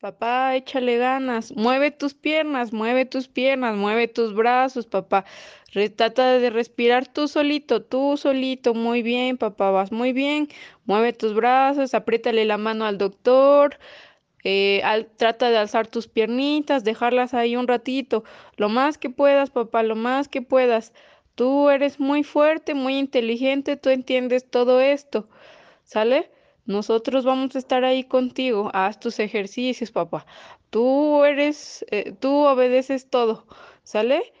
Papá, échale ganas, mueve tus piernas, mueve tus piernas, mueve tus brazos, papá. trata de respirar tú solito, tú solito, muy bien, papá, vas muy bien. Mueve tus brazos, apriétale la mano al doctor. Eh, trata de alzar tus piernitas, dejarlas ahí un ratito, lo más que puedas, papá, lo más que puedas. Tú eres muy fuerte, muy inteligente, tú entiendes todo esto, ¿sale? Nosotros vamos a estar ahí contigo. Haz tus ejercicios, papá. Tú eres, eh, tú obedeces todo, ¿sale?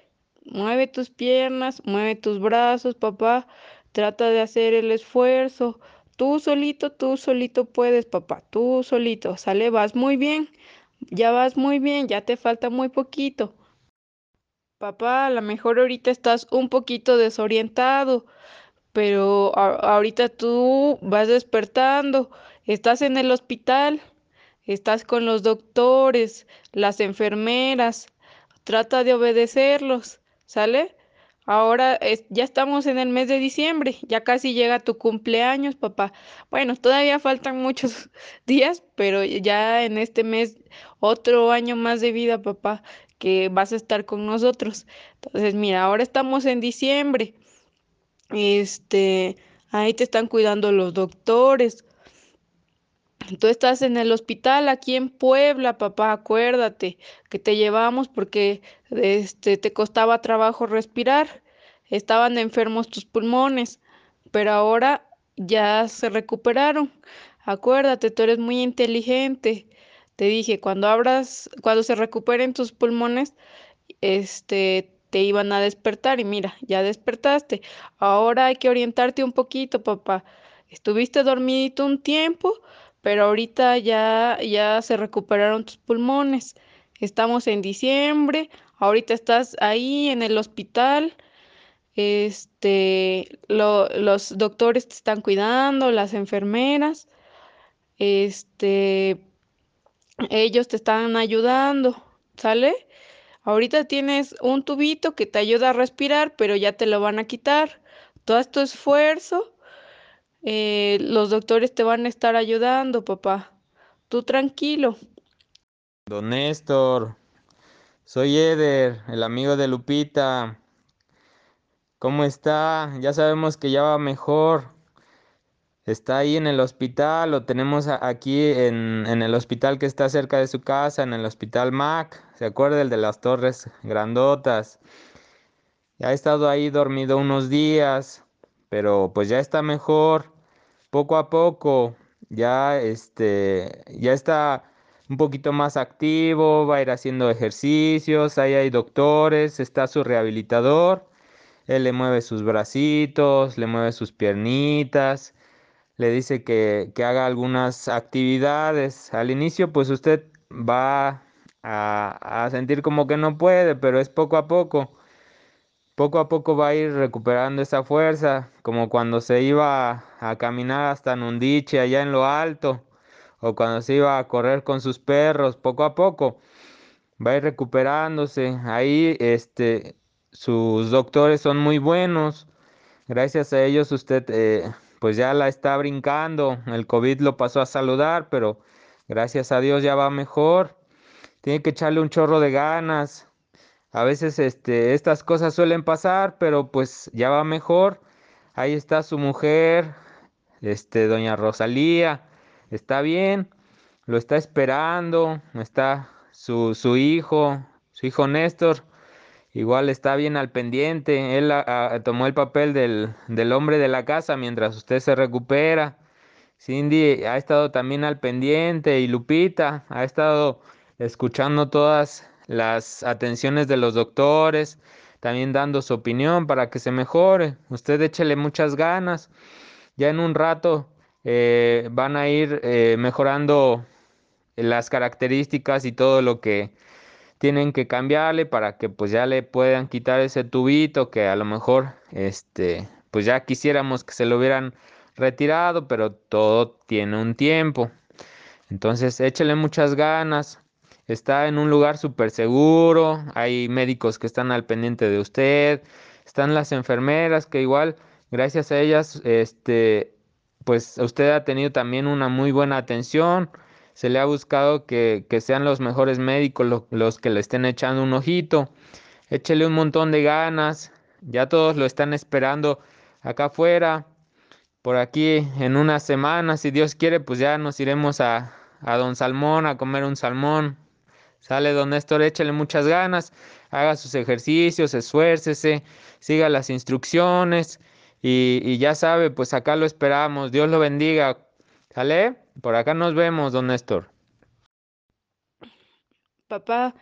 Mueve tus piernas, mueve tus brazos, papá. Trata de hacer el esfuerzo. Tú solito, tú solito puedes, papá. Tú solito, ¿sale? Vas muy bien. Ya vas muy bien, ya te falta muy poquito. Papá, a lo mejor ahorita estás un poquito desorientado pero ahorita tú vas despertando, estás en el hospital, estás con los doctores, las enfermeras, trata de obedecerlos, ¿sale? Ahora ya estamos en el mes de diciembre, ya casi llega tu cumpleaños, papá. Bueno, todavía faltan muchos días, pero ya en este mes otro año más de vida, papá, que vas a estar con nosotros. Entonces, mira, ahora estamos en diciembre. Este, ahí te están cuidando los doctores. Tú estás en el hospital aquí en Puebla, papá, acuérdate que te llevamos porque este te costaba trabajo respirar. Estaban enfermos tus pulmones, pero ahora ya se recuperaron. Acuérdate, tú eres muy inteligente. Te dije, cuando abras, cuando se recuperen tus pulmones, este te iban a despertar y mira, ya despertaste. Ahora hay que orientarte un poquito, papá. Estuviste dormidito un tiempo, pero ahorita ya ya se recuperaron tus pulmones. Estamos en diciembre, ahorita estás ahí en el hospital. Este, los doctores te están cuidando, las enfermeras. Este, ellos te están ayudando, ¿sale? Ahorita tienes un tubito que te ayuda a respirar, pero ya te lo van a quitar. Todo tu esfuerzo, eh, los doctores te van a estar ayudando, papá. Tú tranquilo. Don Néstor, soy Eder, el amigo de Lupita. ¿Cómo está? Ya sabemos que ya va mejor está ahí en el hospital, lo tenemos aquí en, el hospital que está cerca de su casa, en el hospital Mac, ¿se acuerda? El de las torres grandotas. Ya ha estado ahí dormido unos días, pero pues ya está mejor, poco a poco, ya este, ya está un poquito más activo, va a ir haciendo ejercicios, ahí hay doctores, está su rehabilitador, él le mueve sus bracitos, le mueve sus piernitas, le dice que, haga algunas actividades. Al inicio pues usted va a, a, sentir como que no puede, pero es poco a poco. Poco a poco va a ir recuperando esa fuerza, como cuando se iba a, caminar hasta Nundiche allá en lo alto, o cuando se iba a correr con sus perros, poco a poco va a ir recuperándose. Ahí este sus doctores son muy buenos. Gracias a ellos usted eh, pues ya la está brincando. El COVID lo pasó a saludar, pero gracias a Dios ya va mejor. Tiene que echarle un chorro de ganas. A veces este, estas cosas suelen pasar, pero pues ya va mejor. Ahí está su mujer, este, doña Rosalía. Está bien, lo está esperando. Está su, su hijo, su hijo Néstor igual está bien al pendiente. Él tomó el papel del, del, hombre de la casa mientras usted se recupera. Cindy ha estado también al pendiente y Lupita ha estado escuchando todas las atenciones de los doctores, también dando su opinión para que se mejore. Usted échele muchas ganas. Ya en un rato eh, van a ir eh, mejorando las características y todo lo que tienen que cambiarle para que pues ya le puedan quitar ese tubito que a lo mejor este pues ya quisiéramos que se lo hubieran retirado, pero todo tiene un tiempo. Entonces échele muchas ganas. Está en un lugar súper seguro, hay médicos que están al pendiente de usted, están las enfermeras que igual, gracias a ellas, este, pues usted ha tenido también una muy buena atención se le ha buscado que, que sean los mejores médicos lo- los que le estén echando un ojito. Échele un montón de ganas. Ya todos lo están esperando acá afuera. Por aquí en una semana, si Dios quiere, pues ya nos iremos a, a Don Salmón a comer un salmón. Sale don Néstor, échale muchas ganas, haga sus ejercicios, esfuércese, siga las instrucciones y, y ya sabe, pues acá lo esperamos. Dios lo bendiga. ¿Sale? Por acá nos vemos, don Néstor. Papá,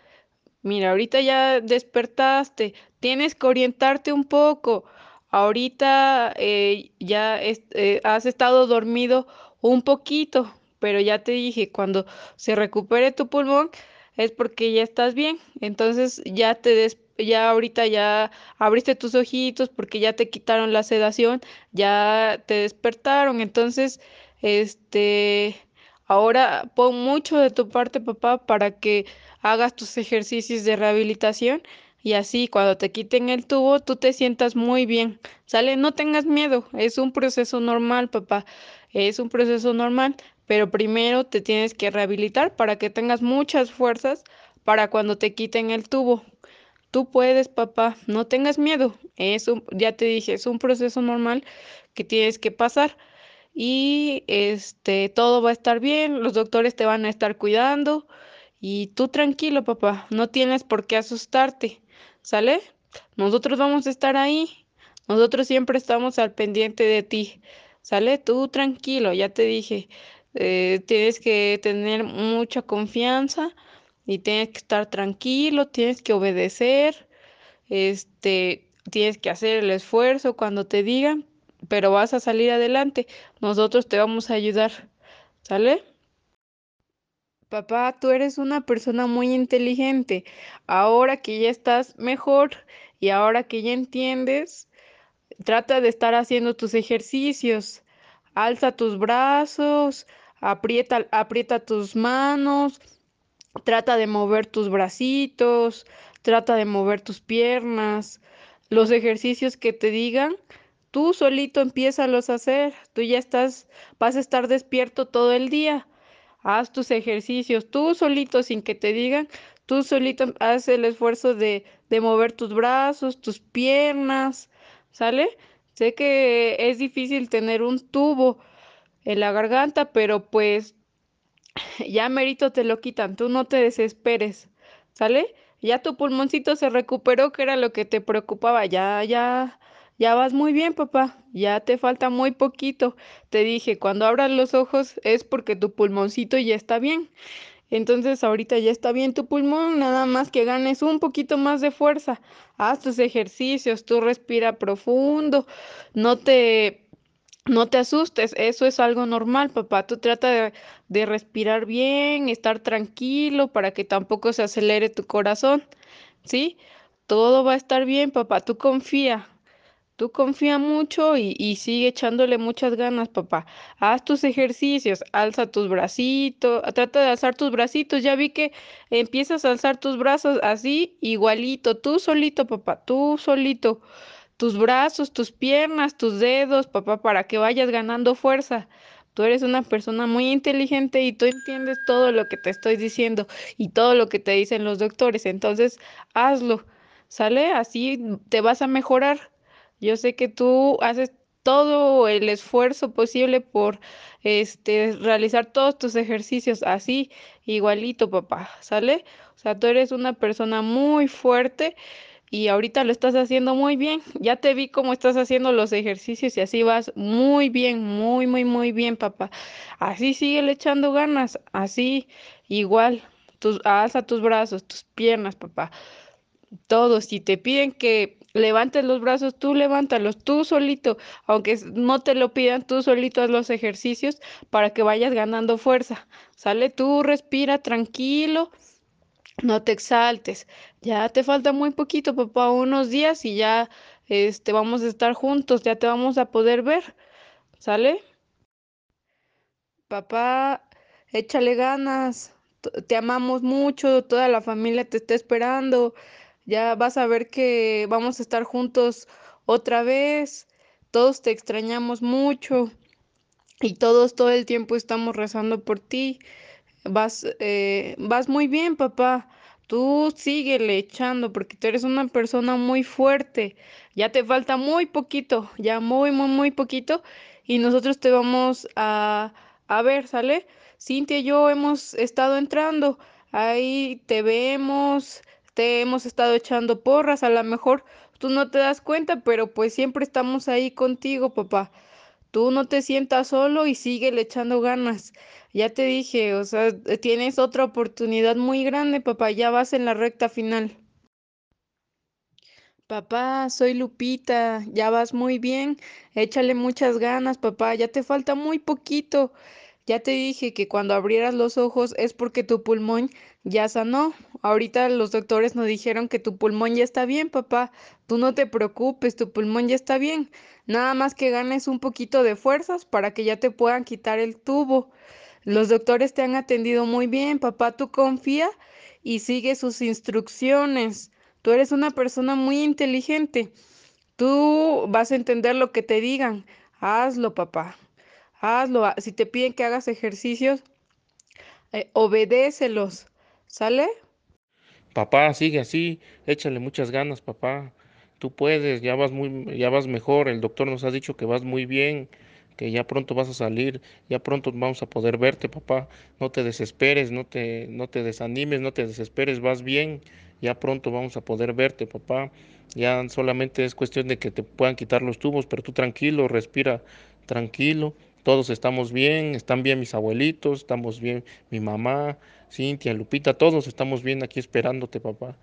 mira, ahorita ya despertaste, tienes que orientarte un poco. Ahorita eh, ya eh, has estado dormido un poquito, pero ya te dije, cuando se recupere tu pulmón es porque ya estás bien. Entonces ya te des- ya ahorita ya abriste tus ojitos porque ya te quitaron la sedación, ya te despertaron. Entonces, este, ahora pon mucho de tu parte, papá, para que hagas tus ejercicios de rehabilitación y así cuando te quiten el tubo tú te sientas muy bien. ¿Sale? No tengas miedo, es un proceso normal, papá, es un proceso normal, pero primero te tienes que rehabilitar para que tengas muchas fuerzas para cuando te quiten el tubo. Tú puedes, papá, no tengas miedo. Es un, ya te dije, es un proceso normal que tienes que pasar y este todo va a estar bien, los doctores te van a estar cuidando y tú tranquilo, papá, no tienes por qué asustarte, ¿sale? Nosotros vamos a estar ahí, nosotros siempre estamos al pendiente de ti, ¿sale? Tú tranquilo, ya te dije, eh, tienes que tener mucha confianza y tienes que estar tranquilo, tienes que obedecer, este, tienes que hacer el esfuerzo cuando te digan, pero vas a salir adelante, nosotros te vamos a ayudar, ¿sale? Papá, tú eres una persona muy inteligente. Ahora que ya estás mejor y ahora que ya entiendes, trata de estar haciendo tus ejercicios. Alza tus brazos, aprieta, aprieta tus manos, trata de mover tus bracitos, trata de mover tus piernas. Los ejercicios que te digan, tú solito empiézalos a hacer. Tú ya estás, vas a estar despierto todo el día. Haz tus ejercicios tú solito sin que te digan, tú solito haz el esfuerzo de, de mover tus brazos, tus piernas, ¿sale? Sé que es difícil tener un tubo en la garganta, pero pues ya merito te lo quitan, tú no te desesperes, ¿sale? Ya tu pulmoncito se recuperó, que era lo que te preocupaba, ya, ya, ya vas muy bien, papá, ya te falta muy poquito. Te dije, cuando abras los ojos es porque tu pulmoncito ya está bien. Entonces ahorita ya está bien tu pulmón, nada más que ganes un poquito más de fuerza. Haz tus ejercicios, tú respira profundo, no te no te asustes, eso es algo normal, papá. Tú trata de, de respirar bien, estar tranquilo para que tampoco se acelere tu corazón, ¿sí? Todo va a estar bien, papá. Tú confía, tú confía mucho y, y sigue echándole muchas ganas, papá. Haz tus ejercicios, alza tus bracitos, trata de alzar tus bracitos. Ya vi que empiezas a alzar tus brazos así, igualito, tú solito, papá, tú solito tus brazos, tus piernas, tus dedos, papá, para que vayas ganando fuerza. Tú eres una persona muy inteligente y tú entiendes todo lo que te estoy diciendo y todo lo que te dicen los doctores. Entonces, hazlo, ¿sale? Así te vas a mejorar. Yo sé que tú haces todo el esfuerzo posible por este realizar todos tus ejercicios así, igualito, papá, ¿sale? O sea, tú eres una persona muy fuerte y ahorita lo estás haciendo muy bien. Ya te vi cómo estás haciendo los ejercicios y así vas muy bien, muy, muy, muy bien, papá. Así sigue echando ganas, así igual. Tus, alza tus brazos, tus piernas, papá. Todos, si te piden que levantes los brazos, tú levántalos, tú solito, aunque no te lo pidan, tú solito haz los ejercicios para que vayas ganando fuerza. Sale tú, respira tranquilo no te exaltes. Ya te falta muy poquito, papá, unos días y ya este vamos a estar juntos, ya te vamos a poder ver. ¿Sale? Papá, échale ganas. Te amamos mucho, toda la familia te está esperando. Ya vas a ver que vamos a estar juntos otra vez. Todos te extrañamos mucho y todos todo el tiempo estamos rezando por ti. Vas, eh, vas muy bien, papá. Tú síguele echando porque tú eres una persona muy fuerte. Ya te falta muy poquito, ya muy, muy, muy poquito. Y nosotros te vamos a, a ver, ¿sale? Cintia y yo hemos estado entrando. Ahí te vemos, te hemos estado echando porras. A lo mejor tú no te das cuenta, pero pues siempre estamos ahí contigo, papá. Tú no te sientas solo y síguele echando ganas. Ya te dije, o sea, tienes otra oportunidad muy grande, papá, ya vas en la recta final. Papá, soy Lupita, ya vas muy bien, échale muchas ganas, papá, ya te falta muy poquito. Ya te dije que cuando abrieras los ojos es porque tu pulmón ya sanó. Ahorita los doctores nos dijeron que tu pulmón ya está bien, papá. Tú no te preocupes, tu pulmón ya está bien. Nada más que ganes un poquito de fuerzas para que ya te puedan quitar el tubo. Los doctores te han atendido muy bien, papá. Tú confía y sigue sus instrucciones. Tú eres una persona muy inteligente. Tú vas a entender lo que te digan. Hazlo, papá hazlo. Si te piden que hagas ejercicios, eh, obedécelos. ¿Sale? Papá, sigue así, échale muchas ganas, papá. Tú puedes, ya vas muy, ya vas mejor. El doctor nos ha dicho que vas muy bien, que ya pronto vas a salir, ya pronto vamos a poder verte, papá. No te desesperes, no te, no te desanimes, no te desesperes, vas bien. Ya pronto vamos a poder verte, papá. Ya solamente es cuestión de que te puedan quitar los tubos, pero tú tranquilo, respira tranquilo todos estamos bien, están bien mis abuelitos, estamos bien mi mamá, Cintia, Lupita, todos estamos bien aquí esperándote, papá.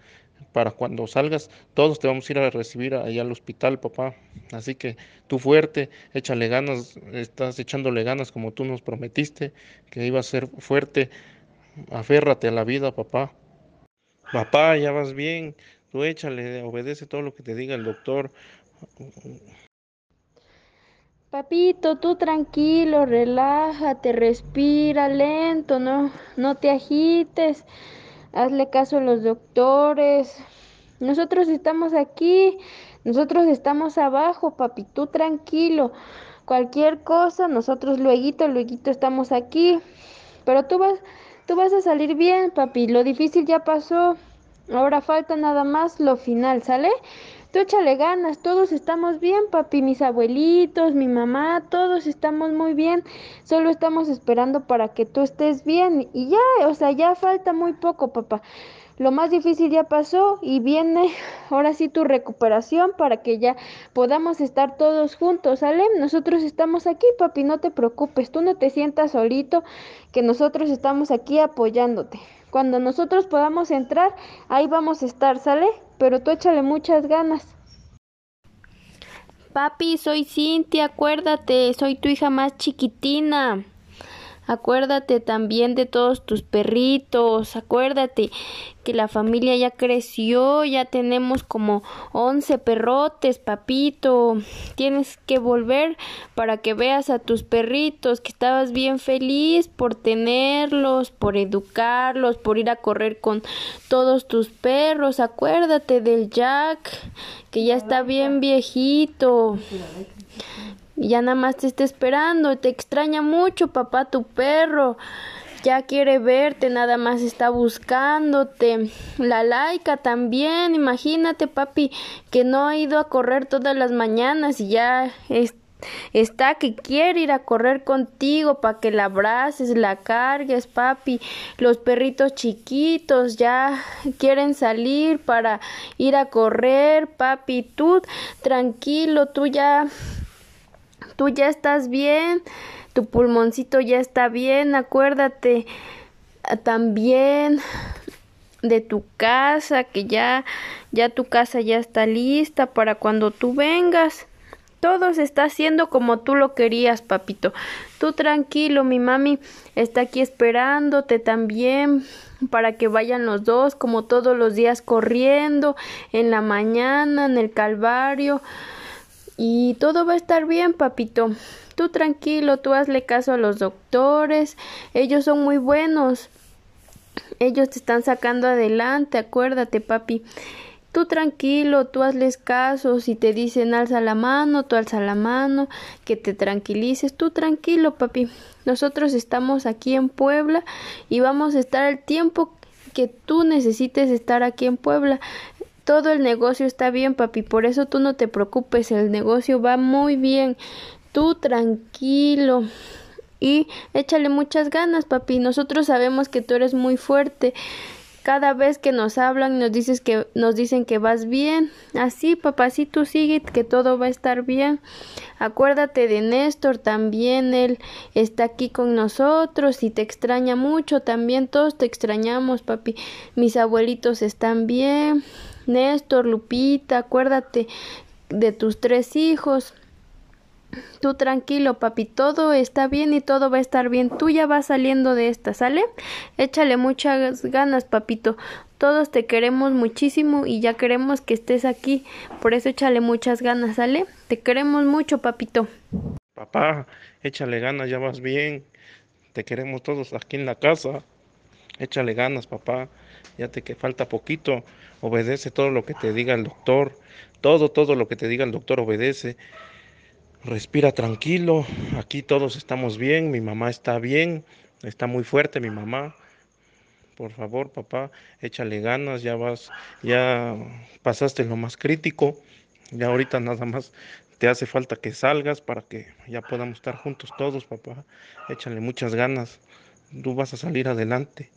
Para cuando salgas, todos te vamos a ir a recibir allá al hospital, papá. Así que tú fuerte, échale ganas, estás echándole ganas como tú nos prometiste, que iba a ser fuerte. Aférrate a la vida, papá. Papá, ya vas bien, tú échale, obedece todo lo que te diga el doctor. Papito, tú tranquilo, relájate, respira lento, no, no te agites, hazle caso a los doctores. Nosotros estamos aquí, nosotros estamos abajo, papi, tú tranquilo. Cualquier cosa, nosotros luego, luego estamos aquí. Pero tú vas, tú vas a salir bien, papi. Lo difícil ya pasó. Ahora falta nada más lo final, ¿sale? Tú échale ganas, todos estamos bien, papi, mis abuelitos, mi mamá, todos estamos muy bien. Solo estamos esperando para que tú estés bien. Y ya, o sea, ya falta muy poco, papá. Lo más difícil ya pasó y viene ahora sí tu recuperación para que ya podamos estar todos juntos, ¿sale? Nosotros estamos aquí, papi, no te preocupes, tú no te sientas solito, que nosotros estamos aquí apoyándote. Cuando nosotros podamos entrar, ahí vamos a estar, ¿sale? Pero tú échale muchas ganas. Papi, soy Cintia, acuérdate, soy tu hija más chiquitina. Acuérdate también de todos tus perritos, acuérdate que la familia ya creció, ya tenemos como once perrotes, papito. Tienes que volver para que veas a tus perritos, que estabas bien feliz por tenerlos, por educarlos, por ir a correr con todos tus perros. Acuérdate del Jack, que ya está bien viejito y ya nada más te está esperando, te extraña mucho, papá, tu perro. Ya quiere verte, nada más está buscándote. La laica también, imagínate, papi, que no ha ido a correr todas las mañanas y ya está que quiere ir a correr contigo para que la abraces, la cargues, papi. Los perritos chiquitos ya quieren salir para ir a correr, papi. Tú tranquilo, tú ya tú ya estás bien, tu pulmoncito ya está bien, acuérdate ah, también de tu casa, que ya ya tu casa ya está lista para cuando tú vengas. Todo se está haciendo como tú lo querías, papito. Tú tranquilo, mi mami está aquí esperándote también para que vayan los dos como todos los días corriendo en la mañana en el Calvario. Y todo va a estar bien, papito. Tú tranquilo, tú hazle caso a los doctores. Ellos son muy buenos. Ellos te están sacando adelante, acuérdate, papi. Tú tranquilo, tú hazles caso, si te dicen alza la mano, tú alza la mano, que te tranquilices, tú tranquilo, papi. Nosotros estamos aquí en Puebla y vamos a estar el tiempo que tú necesites estar aquí en Puebla. Todo el negocio está bien, papi, por eso tú no te preocupes, el negocio va muy bien. Tú tranquilo y échale muchas ganas, papi. Nosotros sabemos que tú eres muy fuerte. Cada vez que nos hablan nos dices que nos dicen que vas bien. Así, papacito, sigue que todo va a estar bien. Acuérdate de Néstor también, él está aquí con nosotros y te extraña mucho, también todos te extrañamos, papi. Mis abuelitos están bien. Néstor, Lupita, acuérdate de tus tres hijos. Tú tranquilo, papi, todo está bien y todo va a estar bien. Tú ya vas saliendo de esta, ¿sale? Échale muchas ganas, papito. Todos te queremos muchísimo y ya queremos que estés aquí. Por eso échale muchas ganas, ¿sale? Te queremos mucho, papito. Papá, échale ganas, ya vas bien. Te queremos todos aquí en la casa. Échale ganas, papá. Ya te que falta poquito. Obedece todo lo que te diga el doctor. Todo, todo lo que te diga el doctor obedece. Respira tranquilo, aquí todos estamos bien, mi mamá está bien, está muy fuerte mi mamá. Por favor, papá, échale ganas, ya vas, ya pasaste lo más crítico, ya ahorita nada más te hace falta que salgas para que ya podamos estar juntos todos, papá. Échale muchas ganas, tú vas a salir adelante.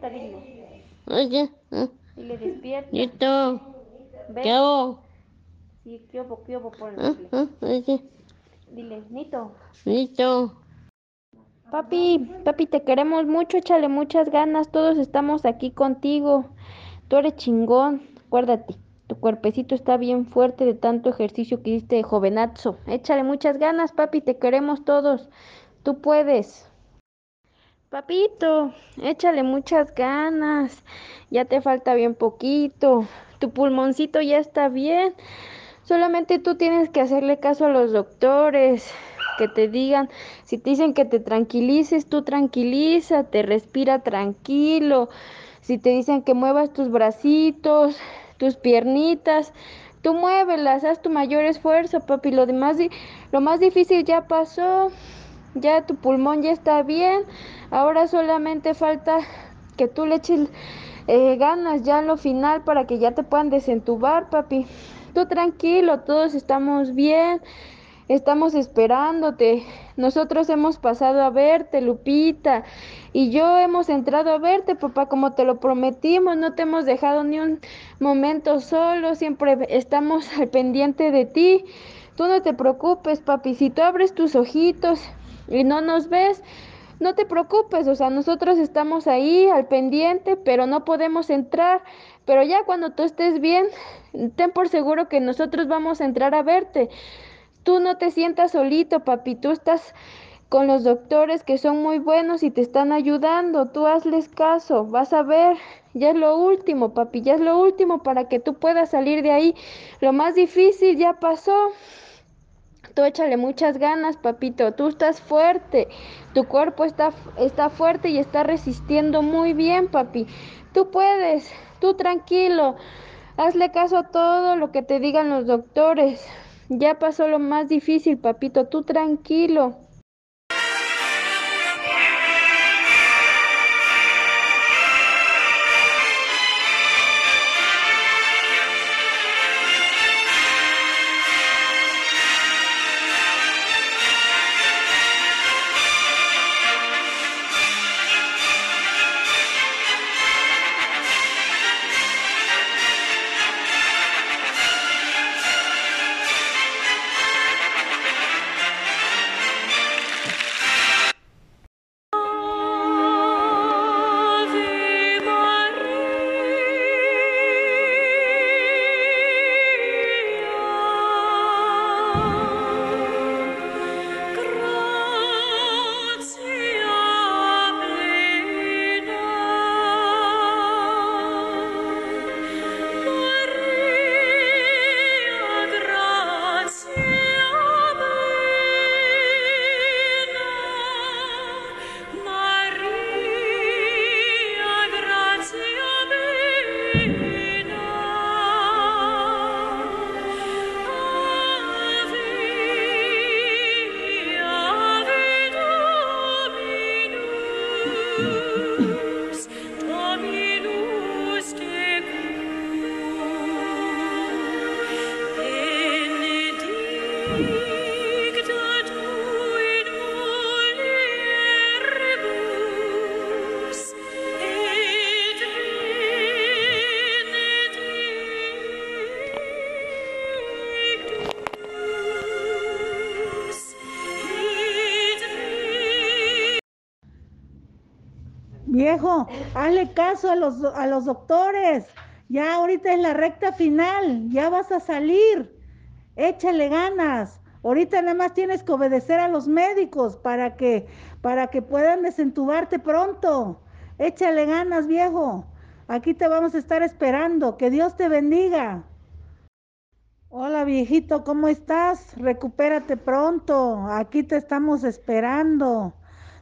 Despierta, dile. oye, eh, Dile, despierta. Nito, Ven. ¿qué hago? Sí, kiobo, kiobo, ponle. Eh, Dile. eh, oye, Dile, Nito. Nito, Papi, papi, te queremos mucho, échale muchas ganas, todos estamos aquí contigo. Tú eres chingón, acuérdate, tu cuerpecito está bien fuerte de tanto ejercicio que hiciste de jovenazo. Échale muchas ganas, papi, te queremos todos. Tú puedes. Papito, échale muchas ganas. Ya te falta bien poquito. Tu pulmoncito ya está bien. Solamente tú tienes que hacerle caso a los doctores, que te digan, si te dicen que te tranquilices, tú tranquilízate, respira tranquilo. Si te dicen que muevas tus bracitos, tus piernitas, tú muévelas, haz tu mayor esfuerzo, papi. Lo demás, lo más difícil ya pasó, ya tu pulmón ya está bien. Ahora solamente falta que tú le eches eh, ganas ya en lo final para que ya te puedan desentubar, papi. Tú tranquilo, todos estamos bien. Estamos esperándote. Nosotros hemos pasado a verte, Lupita. Y yo hemos entrado a verte, papá, como te lo prometimos. No te hemos dejado ni un momento solo. Siempre estamos al pendiente de ti. Tú no te preocupes, papi. Si tú abres tus ojitos y no nos ves, no te preocupes. O sea, nosotros estamos ahí al pendiente, pero no podemos entrar. Pero ya cuando tú estés bien, ten por seguro que nosotros vamos a entrar a verte. Tú no te sientas solito, papi, tú estás con los doctores que son muy buenos y te están ayudando, tú hazles caso, vas a ver, ya es lo último, papi, ya es lo último para que tú puedas salir de ahí. Lo más difícil ya pasó. Tú échale muchas ganas, papito, tú estás fuerte, tu cuerpo está, está fuerte y está resistiendo muy bien, papi. Tú puedes, tú tranquilo, hazle caso a todo lo que te digan los doctores. Ya pasó lo más difícil, papito, tú tranquilo. Viejo, hazle caso a los, a los doctores. Ya ahorita es la recta final, ya vas a salir. Échale ganas. Ahorita nada más tienes que obedecer a los médicos para que, para que puedan desentubarte pronto. Échale ganas, viejo. Aquí te vamos a estar esperando. Que Dios te bendiga. Hola, viejito, ¿cómo estás? Recupérate pronto. Aquí te estamos esperando.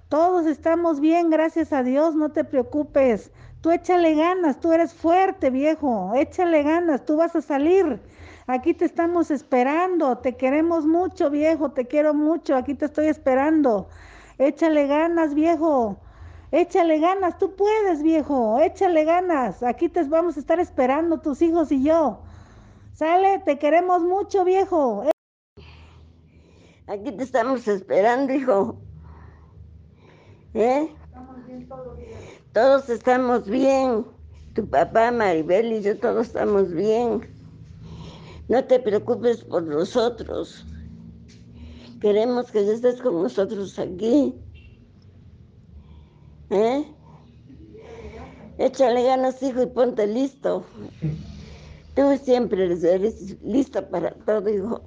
Todos estamos bien, gracias a Dios, no te preocupes. Tú échale ganas, tú eres fuerte, viejo. Échale ganas, tú vas a salir. Aquí te estamos esperando. Te queremos mucho, viejo. Te quiero mucho. Aquí te estoy esperando. Échale ganas, viejo. Échale ganas, tú puedes, viejo. Échale ganas. Aquí te vamos a estar esperando, tus hijos y yo. Sale, te queremos mucho, viejo. Aquí te estamos esperando, hijo. ¿Eh? Todos estamos bien. Tu papá, Maribel y yo todos estamos bien. No te preocupes por nosotros. Queremos que estés con nosotros aquí. ¿Eh? Échale ganas, hijo, y ponte listo. Tú siempre eres listo para todo, hijo.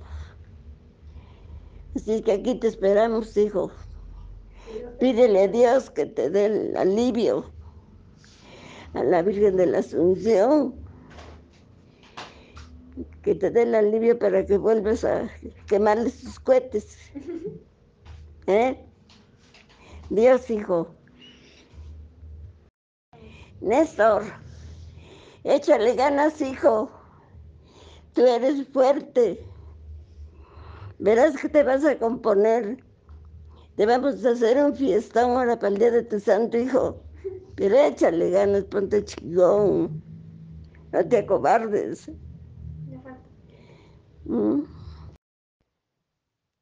Así que aquí te esperamos, hijo. Pídele a Dios que te dé el alivio a la Virgen de la Asunción, que te dé el alivio para que vuelvas a quemarle sus cohetes. ¿Eh? Dios, hijo. Néstor, échale ganas, hijo. Tú eres fuerte. Verás que te vas a componer. Te vamos a hacer un fiestón ahora para el día de tu santo hijo. Pero échale ganas, ponte chingón. No te acobardes. ¿Mm?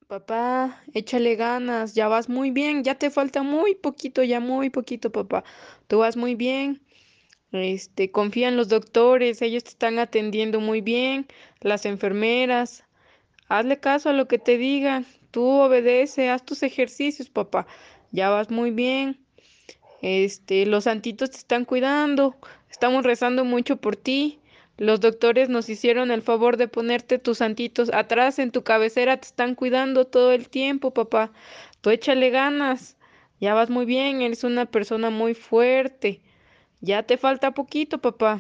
Papá, échale ganas, ya vas muy bien, ya te falta muy poquito, ya muy poquito, papá. Tú vas muy bien. Este, confía en los doctores, ellos te están atendiendo muy bien, las enfermeras. Hazle caso a lo que te digan. Tú obedece, haz tus ejercicios, papá. Ya vas muy bien. Este, los santitos te están cuidando. Estamos rezando mucho por ti. Los doctores nos hicieron el favor de ponerte tus santitos atrás en tu cabecera. Te están cuidando todo el tiempo, papá. Tú échale ganas. Ya vas muy bien. Eres una persona muy fuerte. Ya te falta poquito, papá.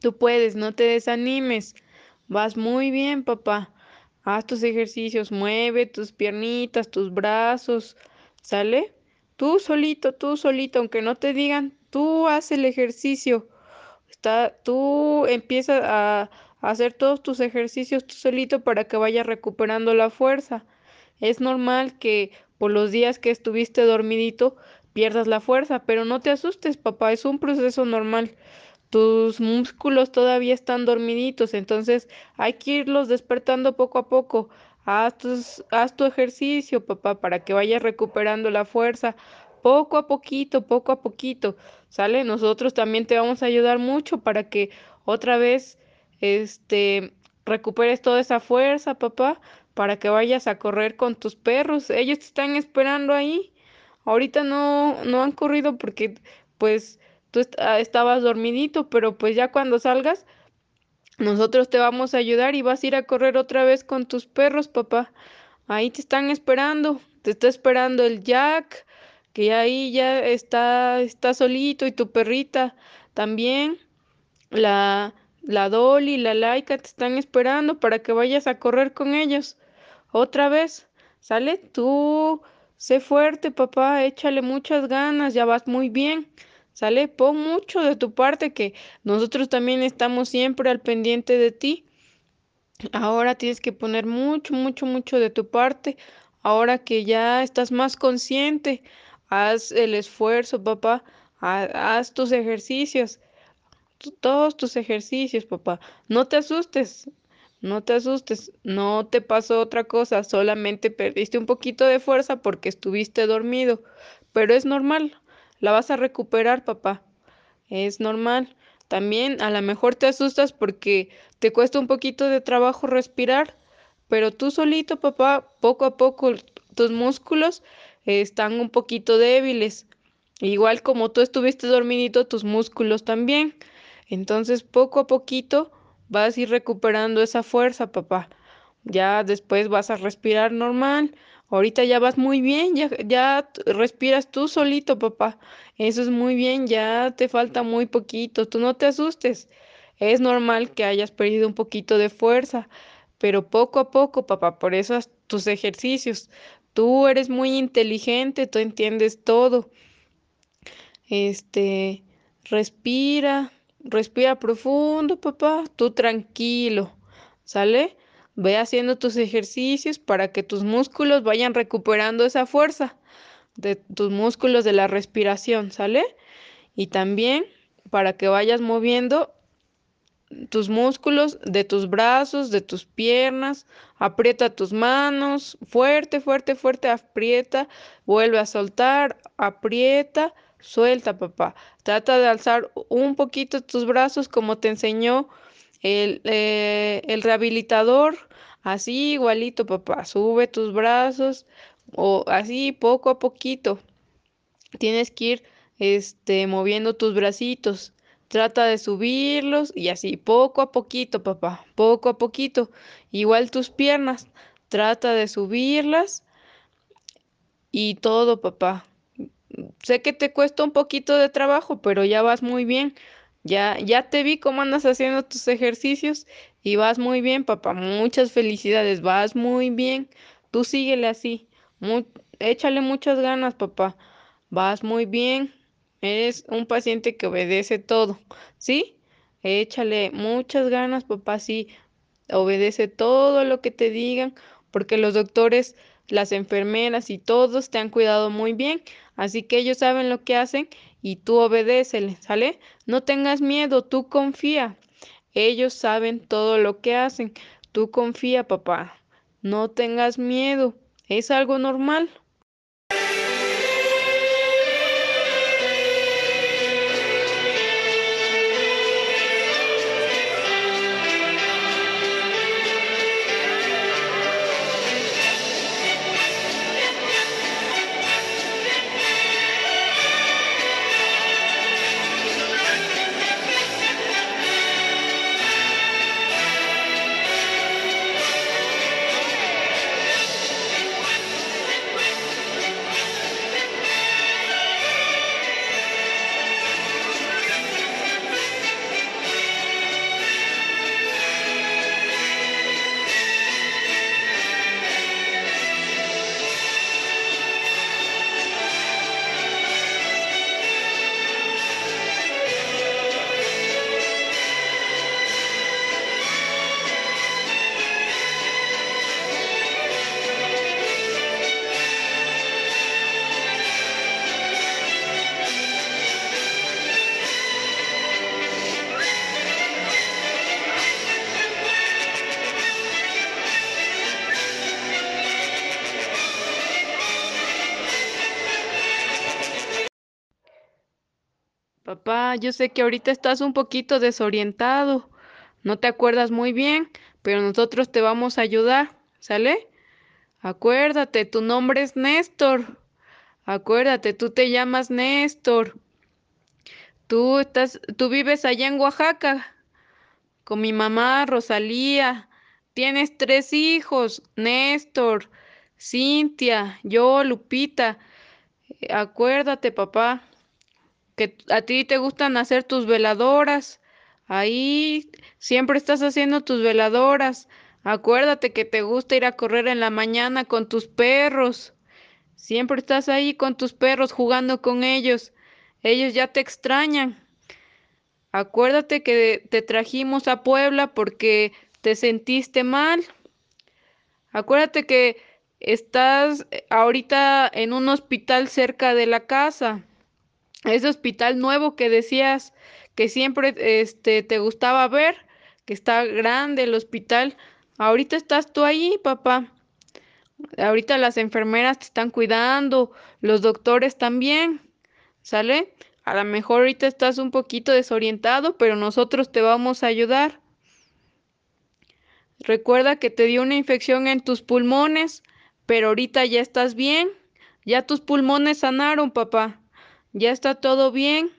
Tú puedes, no te desanimes. Vas muy bien, papá. Haz tus ejercicios, mueve tus piernitas, tus brazos, ¿sale? Tú solito, tú solito, aunque no te digan, tú haz el ejercicio. Está, tú empiezas a, hacer todos tus ejercicios tú solito para que vayas recuperando la fuerza. Es normal que por los días que estuviste dormidito pierdas la fuerza, pero no te asustes, papá, es un proceso normal tus músculos todavía están dormiditos, entonces hay que irlos despertando poco a poco. Haz, tu ejercicio, papá, para que vayas recuperando la fuerza poco a poquito, poco a poquito. ¿Sale? Nosotros también te vamos a ayudar mucho para que otra vez este recuperes toda esa fuerza, papá, para que vayas a correr con tus perros. Ellos te están esperando ahí. Ahorita no no han corrido porque pues tú ah, estabas dormidito, pero pues ya cuando salgas, nosotros te vamos a ayudar y vas a ir a correr otra vez con tus perros, papá. Ahí te están esperando, te está esperando el Jack, que ahí ya está, está solito, y tu perrita también. La, la Dolly, la Laika te están esperando para que vayas a correr con ellos. Otra vez, ¿sale? Tú, sé fuerte, papá, échale muchas ganas, ya vas muy bien. ¿Sale? Pon mucho de tu parte que nosotros también estamos siempre al pendiente de ti. Ahora tienes que poner mucho, mucho, mucho de tu parte. Ahora que ya estás más consciente, haz el esfuerzo, papá. Haz tus ejercicios. Todos tus ejercicios, papá. No te asustes. No te asustes. No te pasó otra cosa. Solamente perdiste un poquito de fuerza porque estuviste dormido. Pero es normal la vas a recuperar, papá. Es normal. También a lo mejor te asustas porque te cuesta un poquito de trabajo respirar, pero tú solito, papá, poco a poco tus músculos están un poquito débiles. Igual como tú estuviste dormidito, tus músculos también. Entonces, poco a poquito vas a ir recuperando esa fuerza, papá. Ya después vas a respirar normal. Ahorita ya vas muy bien, ya, respiras tú solito, papá. Eso es muy bien, ya te falta muy poquito. Tú no te asustes. Es normal que hayas perdido un poquito de fuerza, pero poco a poco, papá, por eso tus ejercicios. Tú eres muy inteligente, tú entiendes todo. Este, respira, respira profundo, papá, tú tranquilo, ¿sale? Ve haciendo tus ejercicios para que tus músculos vayan recuperando esa fuerza de tus músculos de la respiración, ¿sale? Y también para que vayas moviendo tus músculos de tus brazos, de tus piernas, aprieta tus manos, fuerte, fuerte, fuerte, aprieta, vuelve a soltar, aprieta, suelta, papá. Trata de alzar un poquito tus brazos como te enseñó el, eh, el rehabilitador, así igualito, papá. Sube tus brazos o así poco a poquito. Tienes que ir este, moviendo tus bracitos. Trata de subirlos y así, poco a poquito, papá, poco a poquito. Igual tus piernas, trata de subirlas y todo, papá. Sé que te cuesta un poquito de trabajo, pero ya vas muy bien. Ya, ya te vi cómo andas haciendo tus ejercicios y vas muy bien, papá. Muchas felicidades, vas muy bien. Tú síguele así. échale muchas ganas, papá. Vas muy bien. Eres un paciente que obedece todo, ¿sí? Échale muchas ganas, papá, sí. Obedece todo lo que te digan, porque los doctores, las enfermeras y todos te han cuidado muy bien, así que ellos saben lo que hacen y tú obedéceles, ¿sale? No tengas miedo, tú confía. Ellos saben todo lo que hacen. Tú confía, papá. No tengas miedo. Es algo normal. Yo sé que ahorita estás un poquito desorientado, no te acuerdas muy bien, pero nosotros te vamos a ayudar, ¿sale? Acuérdate, tu nombre es Néstor. Acuérdate, tú te llamas Néstor. Tú estás, tú vives allá en Oaxaca con mi mamá Rosalía. Tienes tres hijos, Néstor, Cintia, yo, Lupita. Acuérdate, papá que a ti te gustan hacer tus veladoras. Ahí siempre estás haciendo tus veladoras. Acuérdate que te gusta ir a correr en la mañana con tus perros. Siempre estás ahí con tus perros jugando con ellos. Ellos ya te extrañan. Acuérdate que te trajimos a Puebla porque te sentiste mal. Acuérdate que estás ahorita en un hospital cerca de la casa ese hospital nuevo que decías que siempre este, te gustaba ver, que está grande el hospital. Ahorita estás tú ahí, papá. Ahorita las enfermeras te están cuidando, los doctores también. ¿Sale? A lo mejor ahorita estás un poquito desorientado, pero nosotros te vamos a ayudar. Recuerda que te dio una infección en tus pulmones, pero ahorita ya estás bien. Ya tus pulmones sanaron, papá. Ya está todo bien.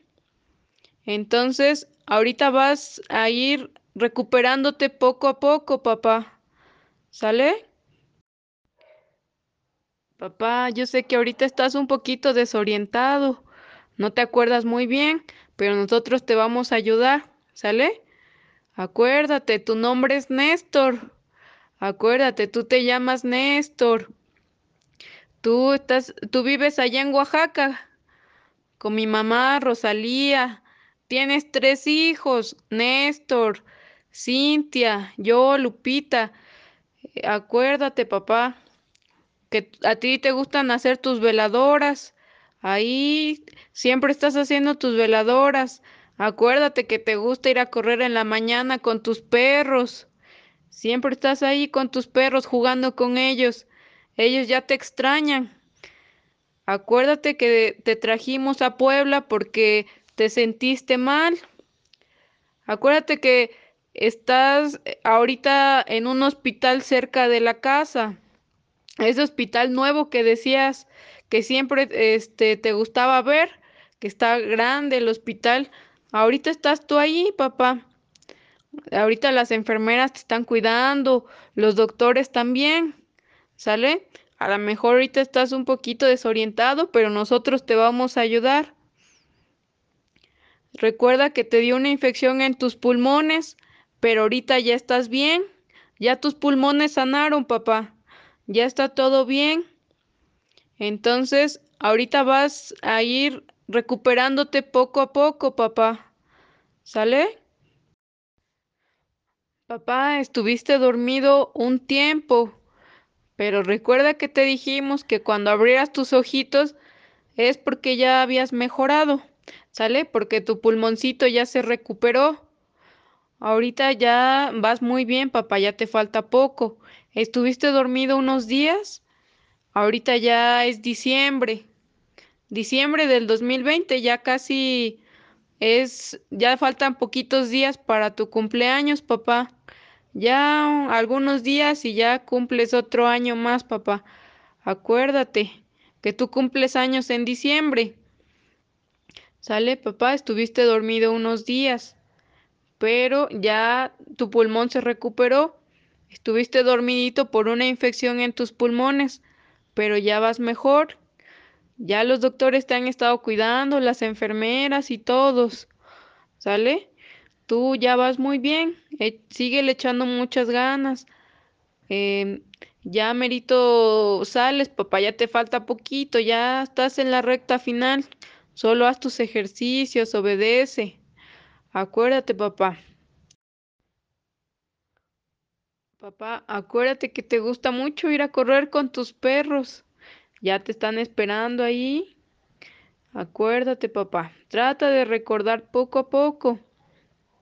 Entonces, ahorita vas a ir recuperándote poco a poco, papá. ¿Sale? Papá, yo sé que ahorita estás un poquito desorientado. No te acuerdas muy bien, pero nosotros te vamos a ayudar. ¿Sale? Acuérdate, tu nombre es Néstor. Acuérdate, tú te llamas Néstor. Tú estás, tú vives allá en Oaxaca con mi mamá Rosalía. Tienes tres hijos, Néstor, Cintia, yo, Lupita. Acuérdate, papá, que a ti te gustan hacer tus veladoras. Ahí siempre estás haciendo tus veladoras. Acuérdate que te gusta ir a correr en la mañana con tus perros. Siempre estás ahí con tus perros jugando con ellos. Ellos ya te extrañan. Acuérdate que te trajimos a Puebla porque te sentiste mal. Acuérdate que estás ahorita en un hospital cerca de la casa. Ese hospital nuevo que decías que siempre este, te gustaba ver, que está grande el hospital. Ahorita estás tú ahí, papá. Ahorita las enfermeras te están cuidando, los doctores también. ¿Sale? A lo mejor ahorita estás un poquito desorientado, pero nosotros te vamos a ayudar. Recuerda que te dio una infección en tus pulmones, pero ahorita ya estás bien. Ya tus pulmones sanaron, papá. Ya está todo bien. Entonces, ahorita vas a ir recuperándote poco a poco, papá. ¿Sale? Papá, estuviste dormido un tiempo. Pero recuerda que te dijimos que cuando abrieras tus ojitos es porque ya habías mejorado, ¿sale? Porque tu pulmoncito ya se recuperó. Ahorita ya vas muy bien, papá, ya te falta poco. ¿Estuviste dormido unos días? Ahorita ya es diciembre. Diciembre del 2020, ya casi es, ya faltan poquitos días para tu cumpleaños, papá. Ya algunos días y ya cumples otro año más, papá. Acuérdate que tú cumples años en diciembre. Sale, papá, estuviste dormido unos días, pero ya tu pulmón se recuperó. Estuviste dormidito por una infección en tus pulmones, pero ya vas mejor. Ya los doctores te han estado cuidando, las enfermeras y todos. ¿Sale? Tú ya vas muy bien, eh, sigue le echando muchas ganas. Em, ya merito sales, papá, ya te falta poquito, ya estás en la recta final. Solo haz tus ejercicios, obedece. Acuérdate, papá. Papá, acuérdate que te gusta mucho ir a correr con tus perros. Ya te están esperando ahí. Acuérdate, papá. Trata de recordar poco a poco.